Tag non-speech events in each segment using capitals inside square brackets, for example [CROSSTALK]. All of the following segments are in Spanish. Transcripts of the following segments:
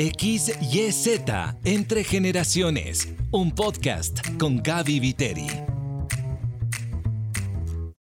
XYZ Entre Generaciones, un podcast con Gaby Viteri.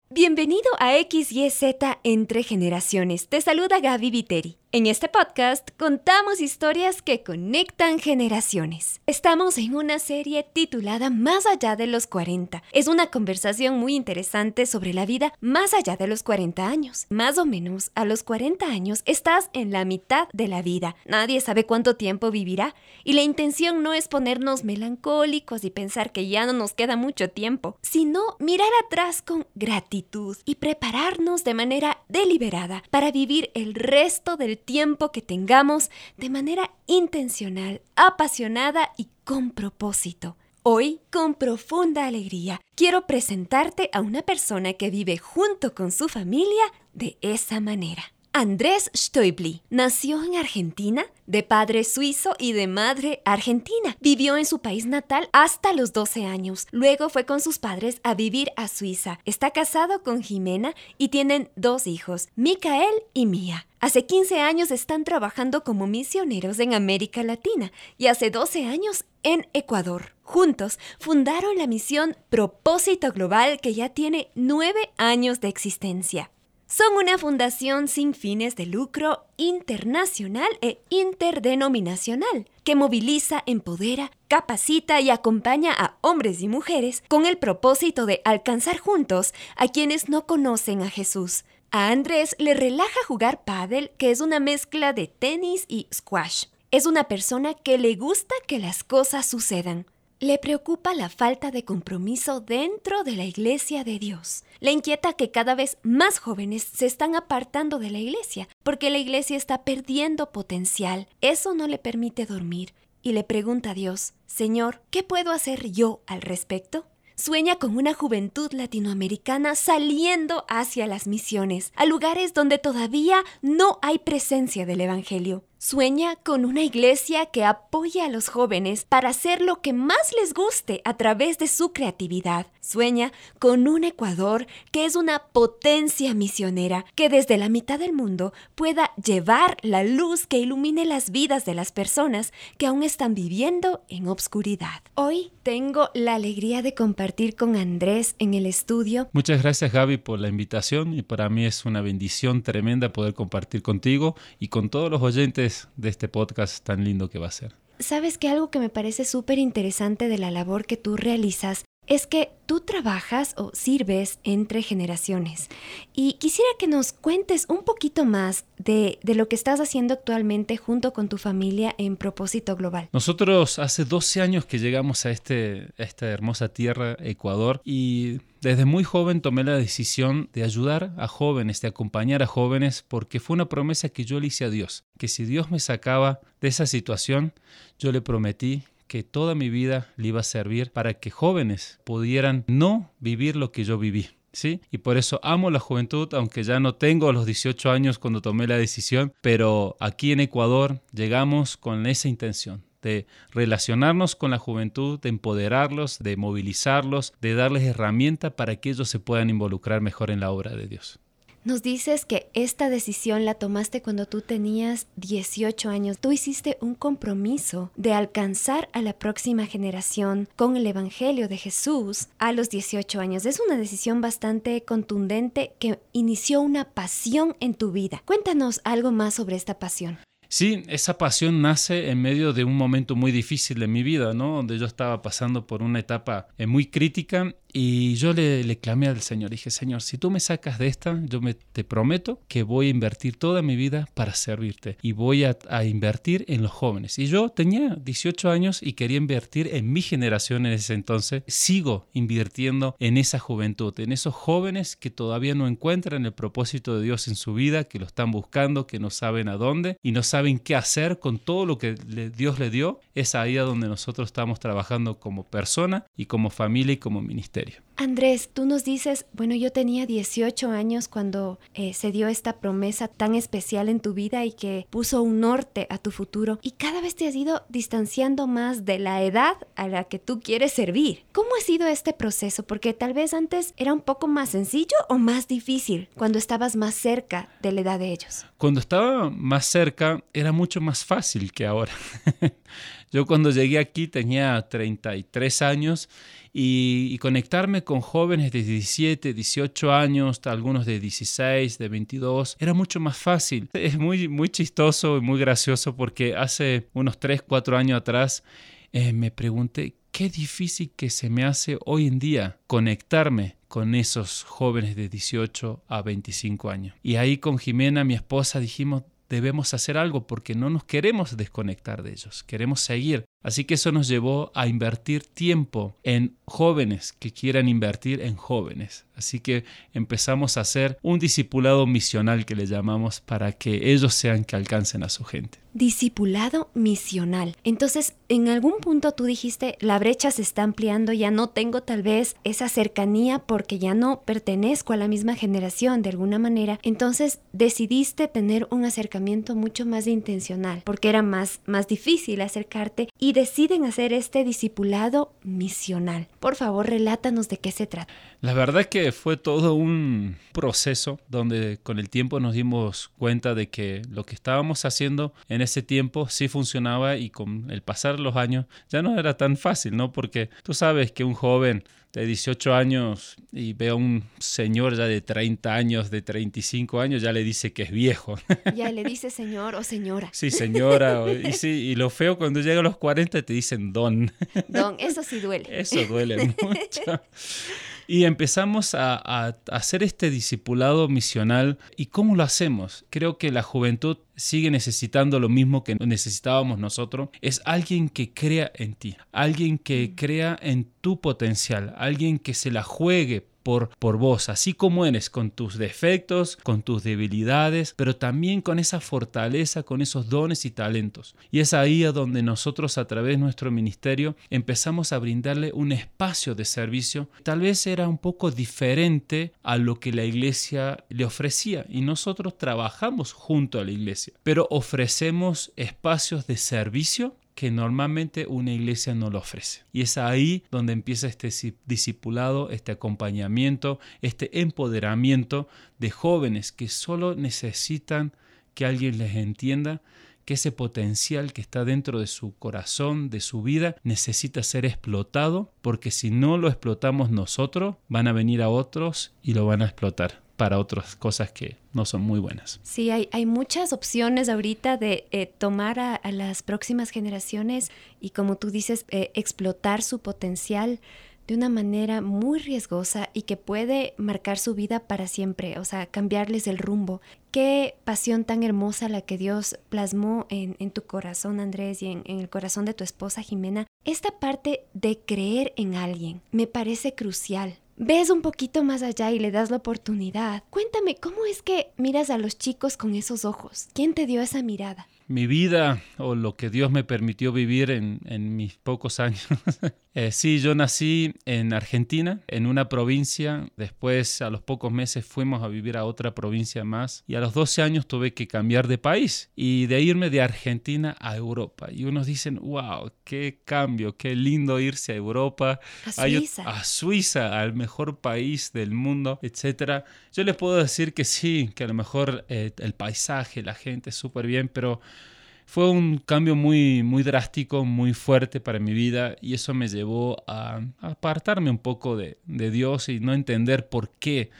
Bienvenido a XYZ Entre Generaciones. Te saluda Gaby Viteri. En este podcast contamos historias que conectan generaciones. Estamos en una serie titulada Más allá de los 40. Es una conversación muy interesante sobre la vida más allá de los 40 años. Más o menos a los 40 años estás en la mitad de la vida. Nadie sabe cuánto tiempo vivirá y la intención no es ponernos melancólicos y pensar que ya no nos queda mucho tiempo, sino mirar atrás con gratitud y prepararnos de manera deliberada para vivir el resto del tiempo que tengamos de manera intencional, apasionada y con propósito. Hoy, con profunda alegría, quiero presentarte a una persona que vive junto con su familia de esa manera. Andrés Stoibli nació en Argentina, de padre suizo y de madre argentina. Vivió en su país natal hasta los 12 años. Luego fue con sus padres a vivir a Suiza. Está casado con Jimena y tienen dos hijos, Micael y Mía. Hace 15 años están trabajando como misioneros en América Latina y hace 12 años en Ecuador. Juntos fundaron la misión Propósito Global que ya tiene 9 años de existencia. Son una fundación sin fines de lucro internacional e interdenominacional que moviliza, empodera, capacita y acompaña a hombres y mujeres con el propósito de alcanzar juntos a quienes no conocen a Jesús. A Andrés le relaja jugar pádel, que es una mezcla de tenis y squash. Es una persona que le gusta que las cosas sucedan. Le preocupa la falta de compromiso dentro de la iglesia de Dios. Le inquieta que cada vez más jóvenes se están apartando de la iglesia porque la iglesia está perdiendo potencial. Eso no le permite dormir y le pregunta a Dios, Señor, ¿qué puedo hacer yo al respecto? Sueña con una juventud latinoamericana saliendo hacia las misiones, a lugares donde todavía no hay presencia del Evangelio. Sueña con una iglesia que apoye a los jóvenes para hacer lo que más les guste a través de su creatividad. Sueña con un Ecuador que es una potencia misionera, que desde la mitad del mundo pueda llevar la luz que ilumine las vidas de las personas que aún están viviendo en obscuridad. Hoy tengo la alegría de compartir con Andrés en el estudio. Muchas gracias Gaby por la invitación y para mí es una bendición tremenda poder compartir contigo y con todos los oyentes de este podcast tan lindo que va a ser. Sabes que algo que me parece súper interesante de la labor que tú realizas es que tú trabajas o sirves entre generaciones. Y quisiera que nos cuentes un poquito más de, de, lo que estás haciendo actualmente junto con tu familia en Propósito Global. Nosotros hace 12 años que llegamos a, este, a esta hermosa tierra, Ecuador, y desde muy joven tomé la decisión de ayudar a jóvenes, de acompañar a jóvenes, porque fue una promesa que yo le hice a Dios, que si Dios me sacaba de esa situación, yo le prometí que toda mi vida le iba a servir para que jóvenes pudieran no vivir lo que yo viví. ¿Sí? Y por eso amo la juventud, aunque ya no tengo los 18 años cuando tomé la decisión, pero aquí en Ecuador llegamos con esa intención de relacionarnos con la juventud, de empoderarlos, de movilizarlos, de darles herramientas para que ellos se puedan involucrar mejor en la obra de Dios. Nos dices que esta decisión la tomaste cuando tú tenías 18 años. Tú hiciste un compromiso de alcanzar a la próxima generación con el Evangelio de Jesús a los 18 años. Es una decisión bastante contundente que inició una pasión en tu vida. Cuéntanos algo más sobre esta pasión. Sí, esa pasión nace en medio de un momento muy difícil de mi vida, ¿no? Donde yo estaba pasando por una etapa eh, muy crítica y yo le, le, clamé al Señor, dije, Señor, si tú me sacas de esta, yo me, te prometo que voy a invertir toda mi vida para servirte y voy a, invertir en los jóvenes. Y yo tenía 18 años y quería invertir en mi generación en ese entonces. Sigo invirtiendo en esa juventud, en esos jóvenes que todavía no encuentran el propósito de Dios en su vida, que lo están buscando, que no saben a dónde y no saben qué hacer con todo lo que Dios le dio. Es ahí a donde nosotros estamos trabajando como persona y como familia y como ministerio. bactéria. Andrés, tú nos dices, bueno, yo tenía 18 años cuando eh, se dio esta promesa tan especial en tu vida y que puso un norte a tu futuro y cada vez te has ido distanciando más de la edad a la que tú quieres servir. ¿Cómo ha sido este proceso? Porque tal vez antes era un poco más sencillo o más difícil cuando estabas más cerca de la edad de ellos. Cuando estaba más cerca era mucho más fácil que ahora. [LAUGHS] Yo cuando llegué aquí tenía 33 años y, conectarme con jóvenes de 17, 18 años, algunos de 16, de 22, era mucho más fácil. Es muy, muy chistoso y muy gracioso porque hace unos 3, 4 años atrás eh, me pregunté qué difícil que se me hace hoy en día conectarme con esos jóvenes de 18 a 25 años. Y ahí con Jimena, mi esposa, dijimos, debemos hacer algo porque no nos queremos desconectar de ellos, queremos seguir. Así que eso nos llevó a invertir tiempo en jóvenes que quieran invertir en jóvenes. Así que empezamos a hacer un discipulado misional que le llamamos para que ellos sean que alcancen a su gente. Discipulado misional. Entonces, en algún punto tú dijiste, la brecha se está ampliando, ya no tengo tal vez esa cercanía porque ya no pertenezco a la misma generación de alguna manera. Entonces, decidiste tener un acercamiento mucho más intencional porque era más, más difícil acercarte y deciden hacer este discipulado misional. Por favor, relátanos de qué se trata. La verdad que fue todo un proceso donde con el tiempo nos dimos cuenta de que lo que estábamos haciendo en ese tiempo sí funcionaba y con el pasar los años ya no era tan fácil, ¿no? Porque tú sabes que un joven de 18 años y ve a un señor ya de 30 años, de 35 años, ya le dice que es viejo. [LAUGHS] Ya le dice señor o señora. Sí, señora. y, sí, y lo feo cuando llega a los 40 te dicen don. Don, eso sí duele. Eso duele [LAUGHS] mucho. Y empezamos a, hacer este discipulado misional. ¿Y cómo lo hacemos? Creo que la juventud sigue necesitando lo mismo que necesitábamos nosotros. Es alguien que crea en ti, alguien que crea en tu potencial, alguien que se la juegue por, por vos, así como eres, con tus defectos, con tus debilidades, pero también con esa fortaleza, con esos dones y talentos. Y es ahí a donde nosotros a través de nuestro ministerio empezamos a brindarle un espacio de servicio. Tal vez era un poco diferente a lo que la iglesia le ofrecía y nosotros trabajamos junto a la iglesia, pero ofrecemos espacios de servicio que normalmente una iglesia no lo ofrece. Y es ahí donde empieza este discipulado, este acompañamiento, este empoderamiento de jóvenes que solo necesitan que alguien les entienda que ese potencial que está dentro de su corazón, de su vida, necesita ser explotado, porque si no lo explotamos nosotros, van a venir a otros y lo van a explotar para otras cosas que no son muy buenas. Sí, hay, muchas opciones ahorita de eh, tomar a, las próximas generaciones y como tú dices, eh, explotar su potencial de una manera muy riesgosa y que puede marcar su vida para siempre, o sea, cambiarles el rumbo. Qué pasión tan hermosa la que Dios plasmó en, tu corazón, Andrés, y en el corazón de tu esposa, Jimena. Esta parte de creer en alguien me parece crucial ves un poquito más allá y le das la oportunidad. Cuéntame, ¿cómo es que miras a los chicos con esos ojos? ¿Quién te dio esa mirada? mi vida o lo que Dios me permitió vivir en, mis pocos años. [LAUGHS] eh, sí, yo nací en Argentina, en una provincia. Después, a los pocos meses, fuimos a vivir a otra provincia más. Y a los 12 años tuve que cambiar de país y de irme de Argentina a Europa. Y unos dicen, wow, qué cambio, qué lindo irse a Europa. A Suiza. A, Suiza, al mejor país del mundo, etc. Yo les puedo decir que sí, que a lo mejor eh, el paisaje, la gente, súper bien, pero fue un cambio muy, muy drástico, muy fuerte para mi vida y eso me llevó a, apartarme un poco de, Dios y no entender por qué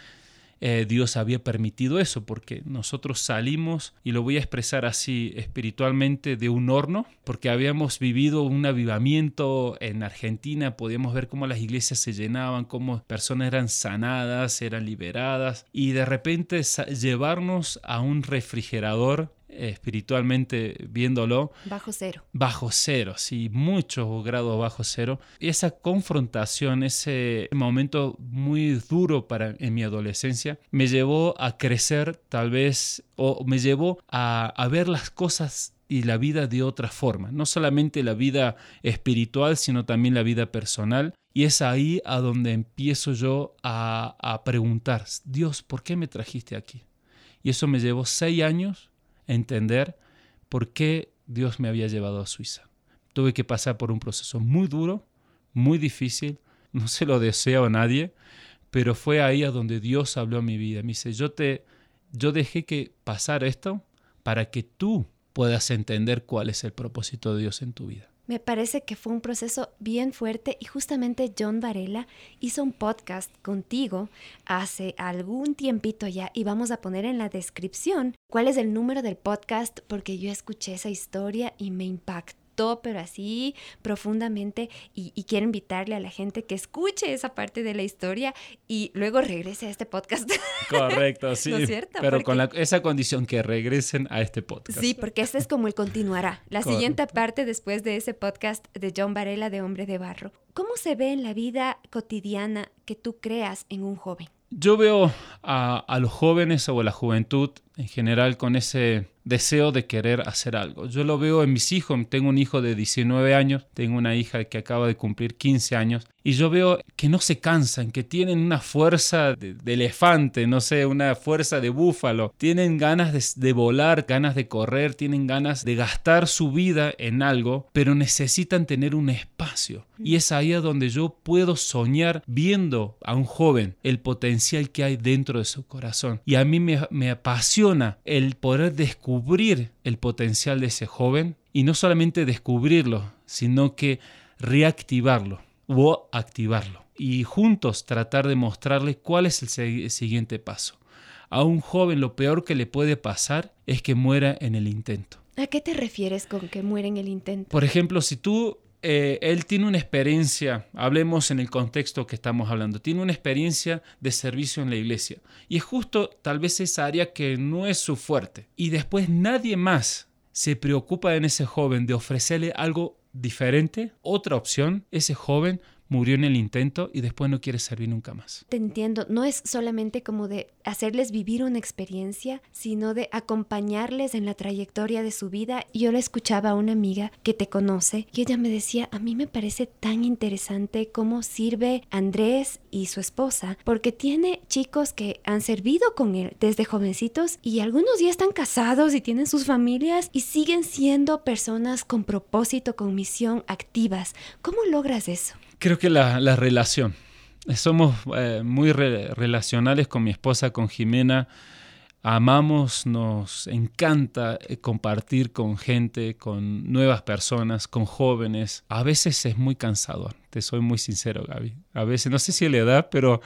eh, Dios había permitido eso, porque nosotros salimos, y lo voy a expresar así espiritualmente, de un horno, porque habíamos vivido un avivamiento en Argentina, podíamos ver cómo las iglesias se llenaban, cómo personas eran sanadas, eran liberadas, y de repente llevarnos a un refrigerador espiritualmente viéndolo. Bajo cero. Bajo cero, sí, muchos grados bajo cero. Y esa confrontación, ese momento muy duro para en mi adolescencia, me llevó a crecer tal vez, o me llevó a, a ver las cosas y la vida de otra forma, no solamente la vida espiritual, sino también la vida personal. Y es ahí a donde empiezo yo a, a preguntar, Dios, ¿por qué me trajiste aquí? Y eso me llevó seis años entender por qué Dios me había llevado a Suiza. Tuve que pasar por un proceso muy duro, muy difícil, no se lo deseo a nadie, pero fue ahí a donde Dios habló a mi vida. Me dice, yo te, yo dejé que pasara esto para que tú puedas entender cuál es el propósito de Dios en tu vida. Me parece que fue un proceso bien fuerte y justamente John Varela hizo un podcast contigo hace algún tiempito ya y vamos a poner en la descripción cuál es el número del podcast porque yo escuché esa historia y me impactó pero así profundamente y, quiero invitarle a la gente que escuche esa parte de la historia y luego regrese a este podcast. [LAUGHS] Correcto, sí. Pero con esa condición que regresen a este podcast. Sí, porque este es como el continuará. La siguiente parte después de ese podcast de John Varela de Hombre de Barro. ¿Cómo se ve en la vida cotidiana que tú creas en un joven? Yo veo a, a los jóvenes o a la juventud en general con ese deseo de querer hacer algo. Yo lo veo en mis hijos, tengo un hijo de 19 años, tengo una hija que acaba de cumplir 15 años y yo veo que no se cansan, que tienen una fuerza de, elefante, no sé, una fuerza de búfalo, tienen ganas de, volar, ganas de correr, tienen ganas de gastar su vida en algo, pero necesitan tener un espacio. Y es ahí a donde yo puedo soñar viendo a un joven el potencial que hay dentro de su corazón. Y a mí me, me apasiona el poder descubrir el potencial de ese joven y no solamente descubrirlo, sino que reactivarlo o activarlo. Y juntos tratar de mostrarle cuál es el siguiente paso. A un joven lo peor que le puede pasar es que muera en el intento. ¿A qué te refieres con que muera en el intento? Por ejemplo, si tú, eh, él tiene una experiencia, hablemos en el contexto que estamos hablando, tiene una experiencia de servicio en la iglesia. Y es justo tal vez esa área que no es su fuerte. Y después nadie más se preocupa en ese joven de ofrecerle algo diferente, otra opción, ese joven murió en el intento y después no quiere servir nunca más. Te entiendo, no es solamente como de hacerles vivir una experiencia, sino de acompañarles en la trayectoria de su vida. Yo le escuchaba a una amiga que te conoce y ella me decía, a mí me parece tan interesante cómo sirve Andrés y su esposa, porque tiene chicos que han servido con él desde jovencitos y algunos ya están casados y tienen sus familias y siguen siendo personas con propósito, con misión, activas. ¿Cómo logras eso? Creo que la, relación. Somos eh, muy relacionales con mi esposa, con Jimena. Amamos, nos encanta eh, compartir con gente, con nuevas personas, con jóvenes. A veces es muy cansador, te soy muy sincero, Gaby. A veces, no sé si es la edad, pero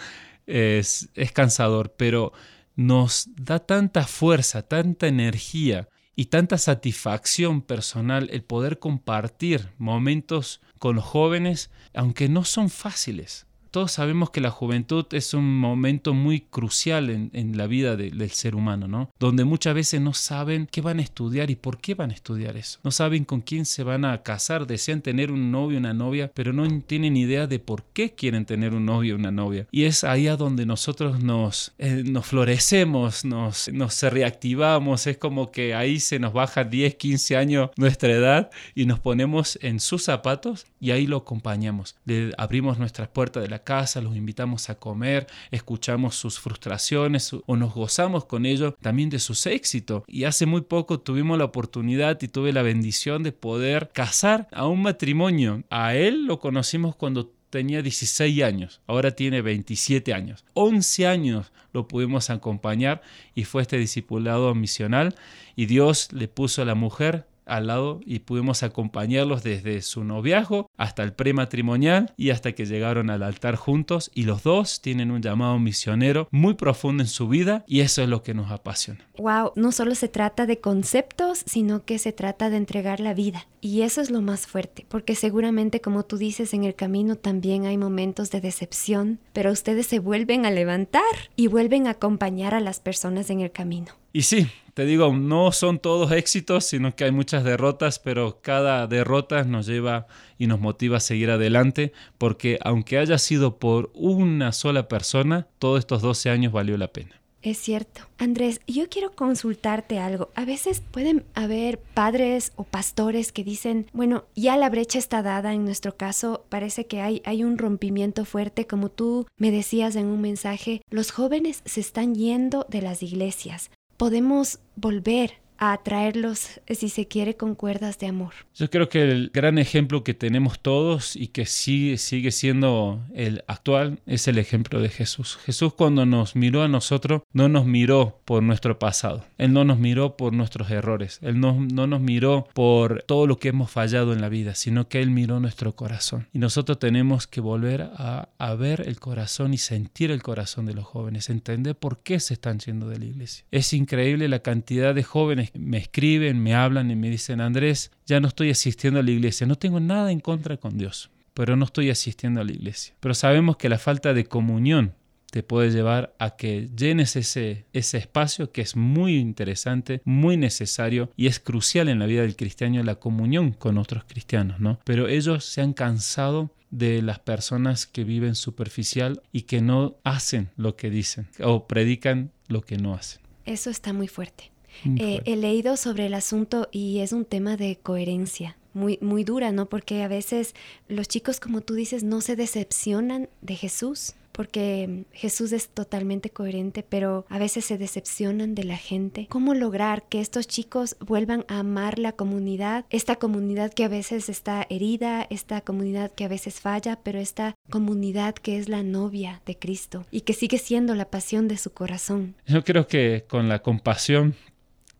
es, es cansador, pero nos da tanta fuerza, tanta energía y tanta satisfacción personal el poder compartir momentos con los jóvenes, aunque no son fáciles todos sabemos que la juventud es un momento muy crucial en, la vida del ser humano, ¿no? Donde muchas veces no saben qué van a estudiar y por qué van a estudiar eso. No saben con quién se van a casar, desean tener un novio, una novia, pero no tienen idea de por qué quieren tener un novio, una novia. Y es ahí a donde nosotros nos, eh, nos florecemos, nos, nos reactivamos, es como que ahí se nos baja 10, 15 años nuestra edad y nos ponemos en sus zapatos y ahí lo acompañamos. Le abrimos nuestras puertas de la casa, los invitamos a comer, escuchamos sus frustraciones o nos gozamos con ellos también de sus éxitos. Y hace muy poco tuvimos la oportunidad y tuve la bendición de poder casar a un matrimonio. A él lo conocimos cuando tenía 16 años, ahora tiene 27 años. 11 años lo pudimos acompañar y fue este discipulado misional y Dios le puso a la mujer al lado y pudimos acompañarlos desde su noviazgo hasta el prematrimonial y hasta que llegaron al altar juntos y los dos tienen un llamado misionero muy profundo en su vida y eso es lo que nos apasiona. Wow, no solo se trata de conceptos, sino que se trata de entregar la vida y eso es lo más fuerte, porque seguramente como tú dices en el camino también hay momentos de decepción, pero ustedes se vuelven a levantar y vuelven a acompañar a las personas en el camino. Y sí, te digo, no son todos éxitos, sino que hay muchas derrotas, pero cada derrota nos lleva y nos motiva a seguir adelante, porque aunque haya sido por una sola persona, todos estos 12 años valió la pena. Es cierto. Andrés, yo quiero consultarte algo. A veces pueden haber padres o pastores que dicen, bueno, ya la brecha está dada, en nuestro caso parece que hay, hay un rompimiento fuerte, como tú me decías en un mensaje, los jóvenes se están yendo de las iglesias. Podemos volver a atraerlos, si se quiere, con cuerdas de amor. Yo creo que el gran ejemplo que tenemos todos y que sigue, sigue siendo el actual es el ejemplo de Jesús. Jesús cuando nos miró a nosotros no nos miró por nuestro pasado, Él no nos miró por nuestros errores, Él no, no nos miró por todo lo que hemos fallado en la vida, sino que Él miró nuestro corazón. Y nosotros tenemos que volver a, a ver el corazón y sentir el corazón de los jóvenes, entender por qué se están yendo de la iglesia. Es increíble la cantidad de jóvenes me escriben, me hablan y me dicen, Andrés, ya no estoy asistiendo a la iglesia, no tengo nada en contra con Dios, pero no estoy asistiendo a la iglesia. Pero sabemos que la falta de comunión te puede llevar a que llenes ese, ese espacio que es muy interesante, muy necesario y es crucial en la vida del cristiano la comunión con otros cristianos, ¿no? Pero ellos se han cansado de las personas que viven superficial y que no hacen lo que dicen o predican lo que no hacen. Eso está muy fuerte. Eh, he leído sobre el asunto y es un tema de coherencia. Muy, muy dura, ¿no? Porque a veces los chicos, como tú dices, no se decepcionan de Jesús, porque Jesús es totalmente coherente, pero a veces se decepcionan de la gente. ¿Cómo lograr que estos chicos vuelvan a amar la comunidad? Esta comunidad que a veces está herida, esta comunidad que a veces falla, pero esta comunidad que es la novia de Cristo y que sigue siendo la pasión de su corazón. Yo creo que con la compasión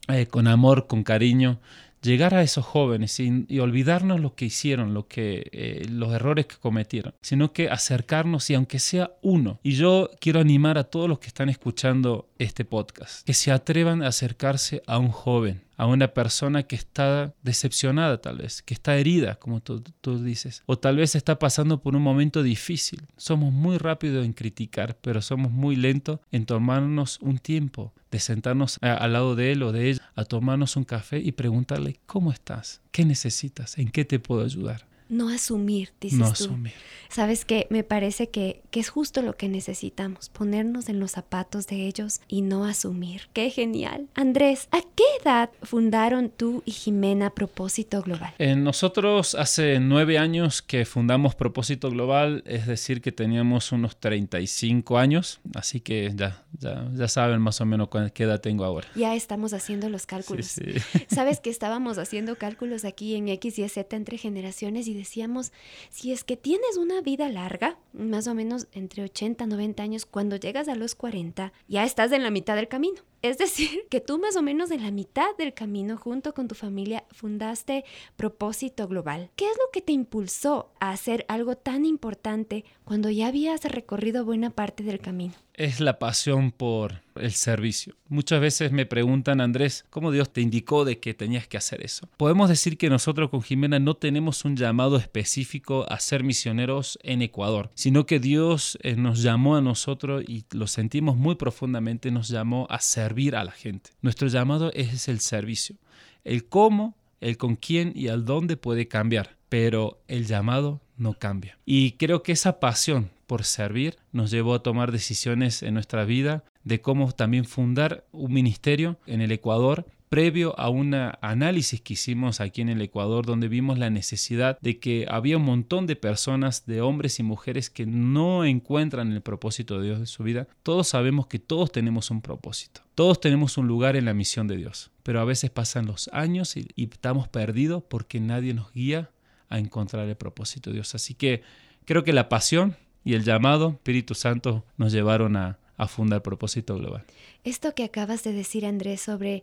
eh, con amor, con cariño, llegar a esos jóvenes y, olvidarnos lo que hicieron, eh, los errores que cometieron, sino que acercarnos y aunque sea uno. Y yo quiero animar a todos los que están escuchando este podcast, que se atrevan a acercarse a un joven, a una persona que está decepcionada tal vez, que está herida, como tú, dices, o tal vez está pasando por un momento difícil. Somos muy rápidos en criticar, pero somos muy lentos en tomarnos un tiempo de sentarnos al lado de él o de ella, a tomarnos un café y preguntarle, ¿cómo estás? ¿Qué necesitas? ¿En qué te puedo ayudar? No asumir, dices no Asumir. Sabes que me parece que, que, es justo lo que necesitamos, ponernos en los zapatos de ellos y no asumir. ¡Qué genial! Andrés, ¿a qué edad fundaron tú y Jimena Propósito Global? Eh, nosotros hace nueve años que fundamos Propósito Global, es decir, que teníamos unos 35 años, así que ya, ya, ya saben más o menos qué edad tengo ahora. Ya estamos haciendo los cálculos. Sabes que estábamos haciendo cálculos aquí en X y Z entre generaciones y decíamos, si es que tienes una vida larga, más o menos entre 80 y 90 años, cuando llegas a los 40, ya estás en la mitad del camino. Es decir, que tú más o menos en la mitad del camino junto con tu familia fundaste Propósito Global. ¿Qué es lo que te impulsó a hacer algo tan importante cuando ya habías recorrido buena parte del camino? Es la pasión por el servicio. Muchas veces me preguntan, Andrés, ¿cómo Dios te indicó de que tenías que hacer eso? Podemos decir que nosotros con Jimena no tenemos un llamado específico a ser misioneros en Ecuador, sino que Dios eh, nos llamó a nosotros y lo sentimos muy profundamente, nos llamó a servir a la gente. Nuestro llamado es el servicio. El cómo, el con quién y al dónde puede cambiar, pero el llamado no cambia. Y creo que esa pasión por servir nos llevó a tomar decisiones en nuestra vida de cómo también fundar un ministerio en el Ecuador previo a un análisis que hicimos aquí en el Ecuador donde vimos la necesidad de que había un montón de personas, de hombres y mujeres que no encuentran el propósito de Dios en su vida. Todos sabemos que todos tenemos un propósito. Todos tenemos un lugar en la misión de Dios, pero a veces pasan los años y, estamos perdidos porque nadie nos guía a encontrar el propósito de Dios. Así que creo que la pasión y el llamado Espíritu Santo nos llevaron a, a fundar Propósito Global. Esto que acabas de decir, Andrés, sobre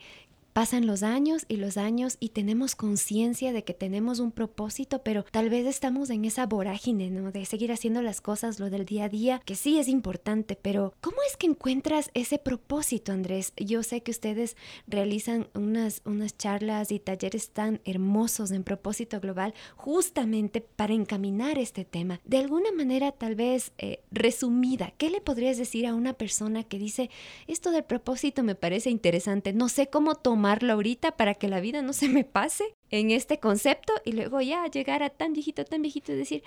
Pasan los años y los años y tenemos conciencia de que tenemos un propósito, pero tal vez estamos en esa vorágine, ¿no? De seguir haciendo las cosas, lo del día a día, que sí es importante, pero ¿cómo es que encuentras ese propósito, Andrés? Yo sé que ustedes realizan unas, unas charlas y talleres tan hermosos en propósito global justamente para encaminar este tema. De alguna manera, tal vez eh, resumida, ¿qué le podrías decir a una persona que dice, esto del propósito me parece interesante, no sé cómo tomar tomarlo ahorita para que la vida no se me pase en este concepto y luego ya llegar a tan viejito, tan viejito y decir,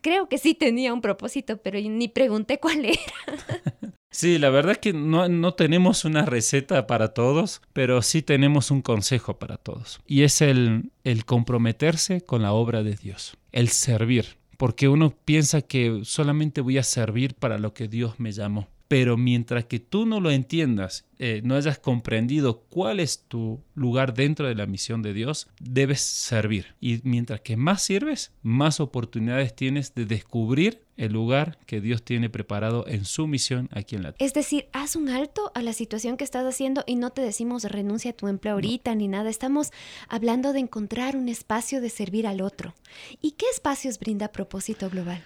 creo que sí tenía un propósito, pero ni pregunté cuál era. [LAUGHS] Sí, la verdad es que no, no, tenemos una receta para todos, pero sí tenemos un consejo para todos. Y es el, el comprometerse con la obra de Dios, el servir, porque uno piensa que solamente voy a servir para lo que Dios me llamó pero mientras que tú no lo entiendas, eh, no hayas comprendido cuál es tu lugar dentro de la misión de Dios, debes servir. Y mientras que más sirves, más oportunidades tienes de descubrir el lugar que Dios tiene preparado en su misión aquí en la tierra. Es decir, haz un alto a la situación que estás haciendo y no te decimos renuncia a tu empleo ahorita ni nada. Estamos hablando de encontrar un espacio de servir al otro. ¿Y qué espacios brinda propósito global?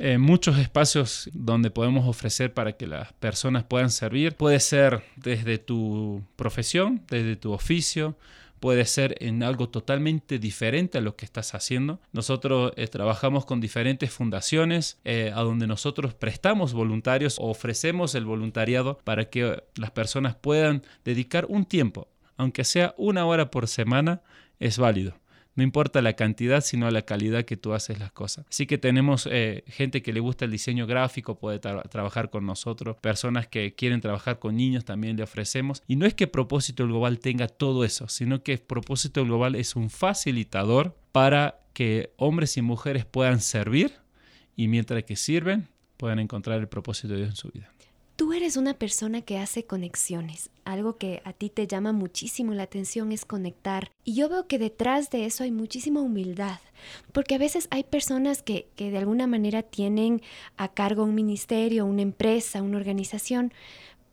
Eh, muchos espacios donde podemos ofrecer para que las personas puedan servir. Puede ser desde tu profesión, desde tu oficio, puede ser en algo totalmente diferente a lo que estás haciendo. Nosotros eh, trabajamos con diferentes fundaciones eh, a donde nosotros prestamos voluntarios o ofrecemos el voluntariado para que las personas puedan dedicar un tiempo, aunque sea una hora por semana, es válido no importa la cantidad, sino la calidad que tú haces las cosas. Así que tenemos eh, gente que le gusta el diseño gráfico, puede trabajar con nosotros, personas que quieren trabajar con niños también le ofrecemos. Y no es que Propósito Global tenga todo eso, sino que Propósito Global es un facilitador para que hombres y mujeres puedan servir y mientras que sirven, puedan encontrar el propósito de Dios en su vida. Tú eres una persona que hace conexiones. Algo que a ti te llama muchísimo la atención es conectar. Y yo veo que detrás de eso hay muchísima humildad. Porque a veces hay personas que, que de alguna manera tienen a cargo un ministerio, una empresa, una organización,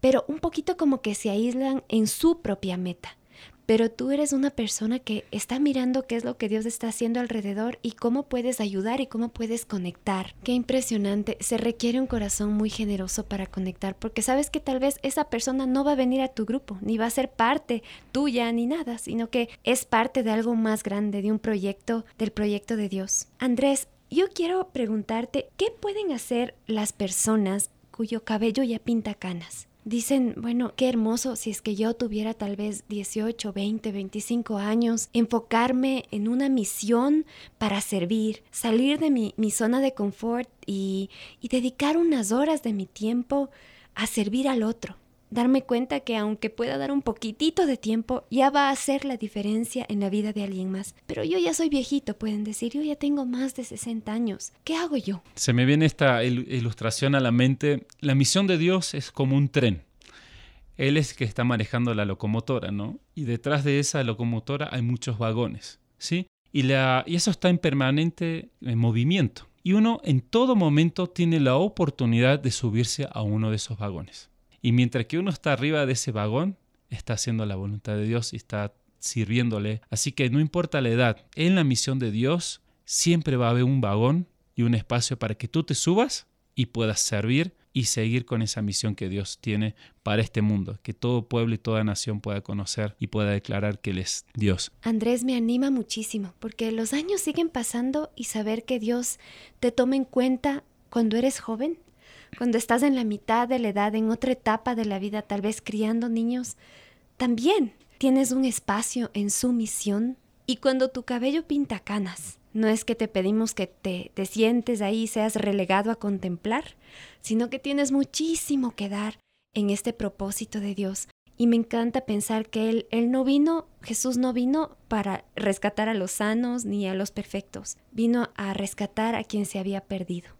pero un poquito como que se aíslan en su propia meta pero tú eres una persona que está mirando qué es lo que Dios está haciendo alrededor y cómo puedes ayudar y cómo puedes conectar. Qué impresionante. Se requiere un corazón muy generoso para conectar, porque sabes que tal vez esa persona no va a venir a tu grupo, ni va a ser parte tuya ni nada, sino que es parte de algo más grande, de un proyecto, del proyecto de Dios. Andrés, yo quiero preguntarte, ¿qué pueden hacer las personas cuyo cabello ya pinta canas? Dicen, bueno, qué hermoso si es que yo tuviera tal vez 18, 20, 25 años, enfocarme en una misión para servir, salir de mi, mi zona de confort y, y dedicar unas horas de mi tiempo a servir al otro darme cuenta que aunque pueda dar un poquitito de tiempo, ya va a hacer la diferencia en la vida de alguien más. Pero yo ya soy viejito, pueden decir, yo ya tengo más de 60 años. ¿Qué hago yo? Se me viene esta ilustración a la mente. La misión de Dios es como un tren. Él es que está manejando la locomotora, ¿no? Y detrás de esa locomotora hay muchos vagones, ¿sí? Y, la, y eso está en permanente movimiento. Y uno en todo momento tiene la oportunidad de subirse a uno de esos vagones. Y mientras que uno está arriba de ese vagón, está haciendo la voluntad de Dios y está sirviéndole. Así que no importa la edad, en la misión de Dios siempre va a haber un vagón y un espacio para que tú te subas y puedas servir y seguir con esa misión que Dios tiene para este mundo, que todo pueblo y toda nación pueda conocer y pueda declarar que Él es Dios. Andrés me anima muchísimo, porque los años siguen pasando y saber que Dios te toma en cuenta cuando eres joven cuando estás en la mitad de la edad, en otra etapa de la vida, tal vez criando niños, también tienes un espacio en su misión. Y cuando tu cabello pinta canas, no es que te pedimos que te, te sientes ahí y seas relegado a contemplar, sino que tienes muchísimo que dar en este propósito de Dios. Y me encanta pensar que él, él no vino, Jesús no vino para rescatar a los sanos ni a los perfectos, vino a rescatar a quien se había perdido.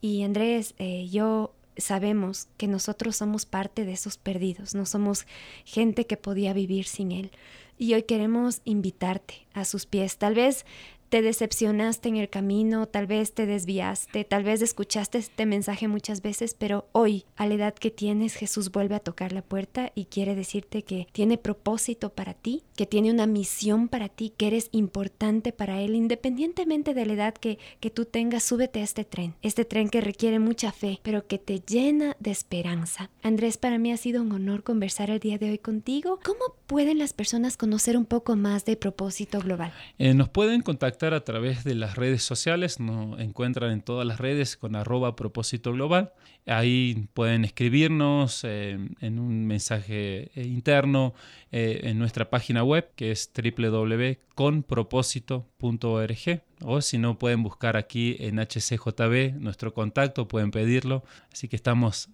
Y Andrés, eh, yo sabemos que nosotros somos parte de esos perdidos, no somos gente que podía vivir sin Él. Y hoy queremos invitarte a sus pies. Tal vez te decepcionaste en el camino, tal vez te desviaste, tal vez escuchaste este mensaje muchas veces, pero hoy, a la edad que tienes, Jesús vuelve a tocar la puerta y quiere decirte que tiene propósito para ti, que tiene una misión para ti, que eres importante para Él, independientemente de la edad que, que tú tengas, súbete a este tren, este tren que requiere mucha fe, pero que te llena de esperanza. Andrés, para mí ha sido un honor conversar el día de hoy contigo. ¿Cómo pueden las personas conocer un poco más de propósito global? Eh, nos pueden contactar a través de las redes sociales, nos encuentran en todas las redes con arroba propósito global. Ahí pueden escribirnos eh, en un mensaje eh, interno eh, en nuestra página web que es www.conpropósito.org o si no pueden buscar aquí en HCJB nuestro contacto, pueden pedirlo. Así que estamos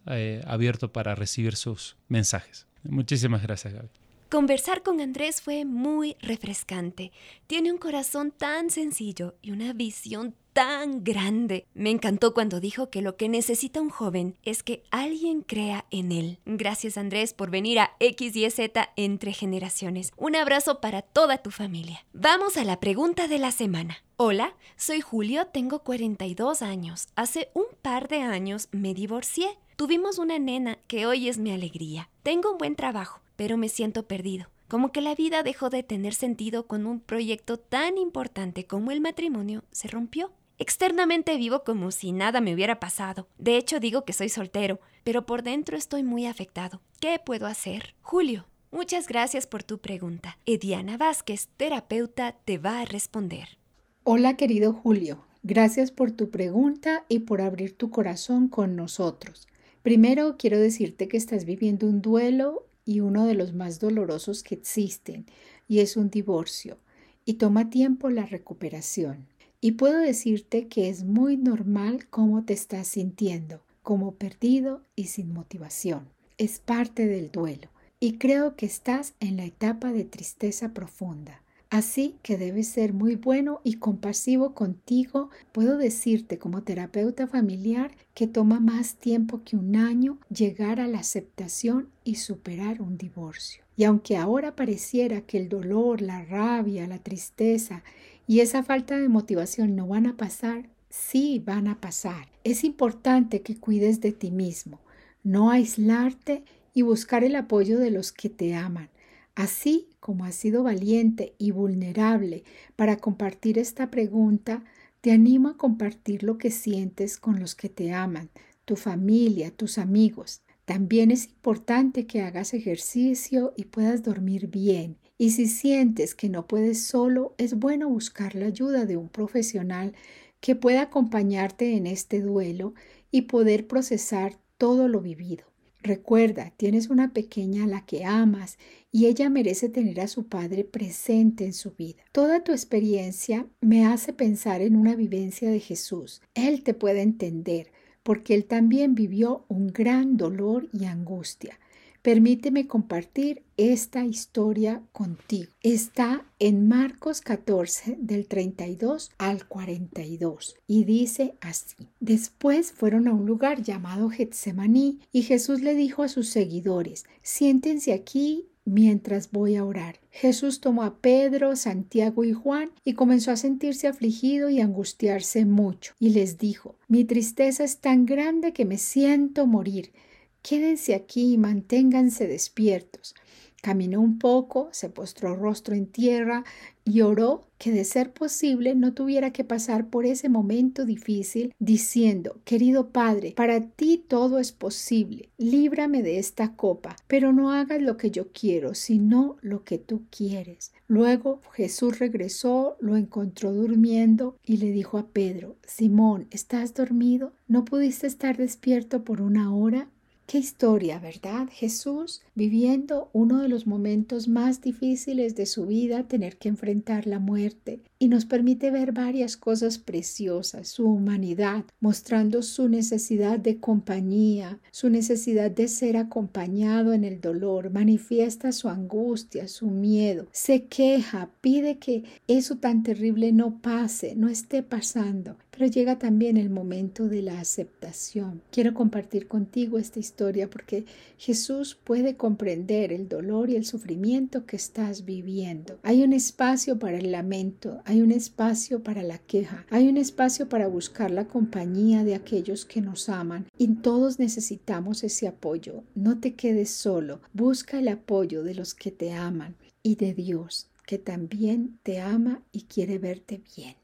abiertos para recibir sus mensajes. Muchísimas gracias, Gaby. Conversar con Andrés fue muy refrescante. Tiene un corazón tan sencillo y una visión tan grande. Me encantó cuando dijo que lo que necesita un joven es que alguien crea en él. Gracias Andrés por venir a X y Z entre generaciones. Un abrazo para toda tu familia. Vamos a la pregunta de la semana. Hola, soy Julio, tengo 42 años. Hace un par de años me divorcié. Tuvimos una nena que hoy es mi alegría. Tengo un buen trabajo pero me siento perdido. Como que la vida dejó de tener sentido con un proyecto tan importante como el matrimonio se rompió. Externamente vivo como si nada me hubiera pasado. De hecho digo que soy soltero, pero por dentro estoy muy afectado. ¿Qué puedo hacer? Julio, muchas gracias por tu pregunta. Ediana Vázquez, terapeuta, te va a responder. Hola querido Julio, gracias por tu pregunta y por abrir tu corazón con nosotros. Primero quiero decirte que estás viviendo un duelo y uno de los más dolorosos que existen, y es un divorcio, y toma tiempo la recuperación. Y puedo decirte que es muy normal cómo te estás sintiendo, como perdido y sin motivación. Es parte del duelo, y creo que estás en la etapa de tristeza profunda. Así que debes ser muy bueno y compasivo contigo. Puedo decirte como terapeuta familiar que toma más tiempo que un año llegar a la aceptación y superar un divorcio. Y aunque ahora pareciera que el dolor, la rabia, la tristeza y esa falta de motivación no van a pasar, sí van a pasar. Es importante que cuides de ti mismo, no aislarte y buscar el apoyo de los que te aman. Así como has sido valiente y vulnerable para compartir esta pregunta, te animo a compartir lo que sientes con los que te aman, tu familia, tus amigos. También es importante que hagas ejercicio y puedas dormir bien. Y si sientes que no puedes solo, es bueno buscar la ayuda de un profesional que pueda acompañarte en este duelo y poder procesar todo lo vivido. Recuerda, tienes una pequeña a la que amas y ella merece tener a su padre presente en su vida. Toda tu experiencia me hace pensar en una vivencia de Jesús. Él te puede entender porque él también vivió un gran dolor y angustia. Permíteme compartir esta historia contigo. Está en Marcos 14 del 32 al 42 y dice así. Después fueron a un lugar llamado Getsemaní y Jesús le dijo a sus seguidores, siéntense aquí mientras voy a orar. Jesús tomó a Pedro, Santiago y Juan y comenzó a sentirse afligido y angustiarse mucho, y les dijo, Mi tristeza es tan grande que me siento morir. Quédense aquí y manténganse despiertos. Caminó un poco, se postró rostro en tierra y oró que de ser posible no tuviera que pasar por ese momento difícil, diciendo, Querido Padre, para ti todo es posible, líbrame de esta copa, pero no hagas lo que yo quiero, sino lo que tú quieres. Luego Jesús regresó, lo encontró durmiendo y le dijo a Pedro, Simón, ¿estás dormido? ¿No pudiste estar despierto por una hora? Qué historia, ¿verdad? Jesús viviendo uno de los momentos más difíciles de su vida, tener que enfrentar la muerte, y nos permite ver varias cosas preciosas, su humanidad, mostrando su necesidad de compañía, su necesidad de ser acompañado en el dolor, manifiesta su angustia, su miedo, se queja, pide que eso tan terrible no pase, no esté pasando, pero llega también el momento de la aceptación. Quiero compartir contigo esta historia porque Jesús puede comprender el dolor y el sufrimiento que estás viviendo. Hay un espacio para el lamento, hay un espacio para la queja, hay un espacio para buscar la compañía de aquellos que nos aman y todos necesitamos ese apoyo. No te quedes solo, busca el apoyo de los que te aman y de Dios que también te ama y quiere verte bien.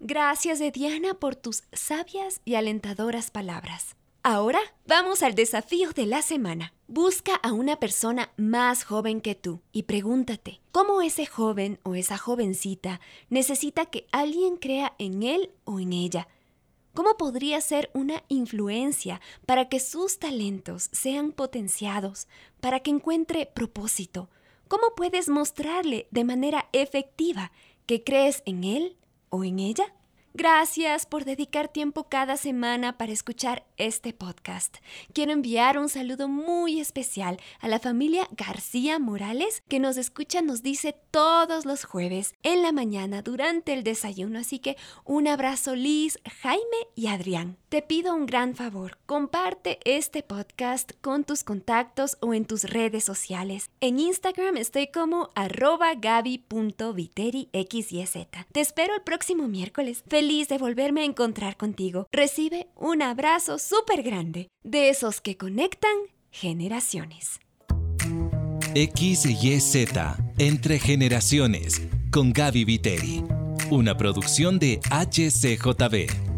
Gracias, Ediana, por tus sabias y alentadoras palabras. Ahora vamos al desafío de la semana. Busca a una persona más joven que tú y pregúntate, ¿cómo ese joven o esa jovencita necesita que alguien crea en él o en ella? ¿Cómo podría ser una influencia para que sus talentos sean potenciados, para que encuentre propósito? ¿Cómo puedes mostrarle de manera efectiva que crees en él o en ella? Gracias por dedicar tiempo cada semana para escuchar este podcast. Quiero enviar un saludo muy especial a la familia García Morales que nos escucha, nos dice todos los jueves en la mañana durante el desayuno. Así que un abrazo Liz, Jaime y Adrián. Te pido un gran favor, comparte este podcast con tus contactos o en tus redes sociales. En Instagram estoy como arroba gaby.viteriXYZ. Te espero el próximo miércoles feliz de volverme a encontrar contigo. Recibe un abrazo súper grande de esos que conectan generaciones. XYZ Entre Generaciones con Gaby Viteri. Una producción de HCJB.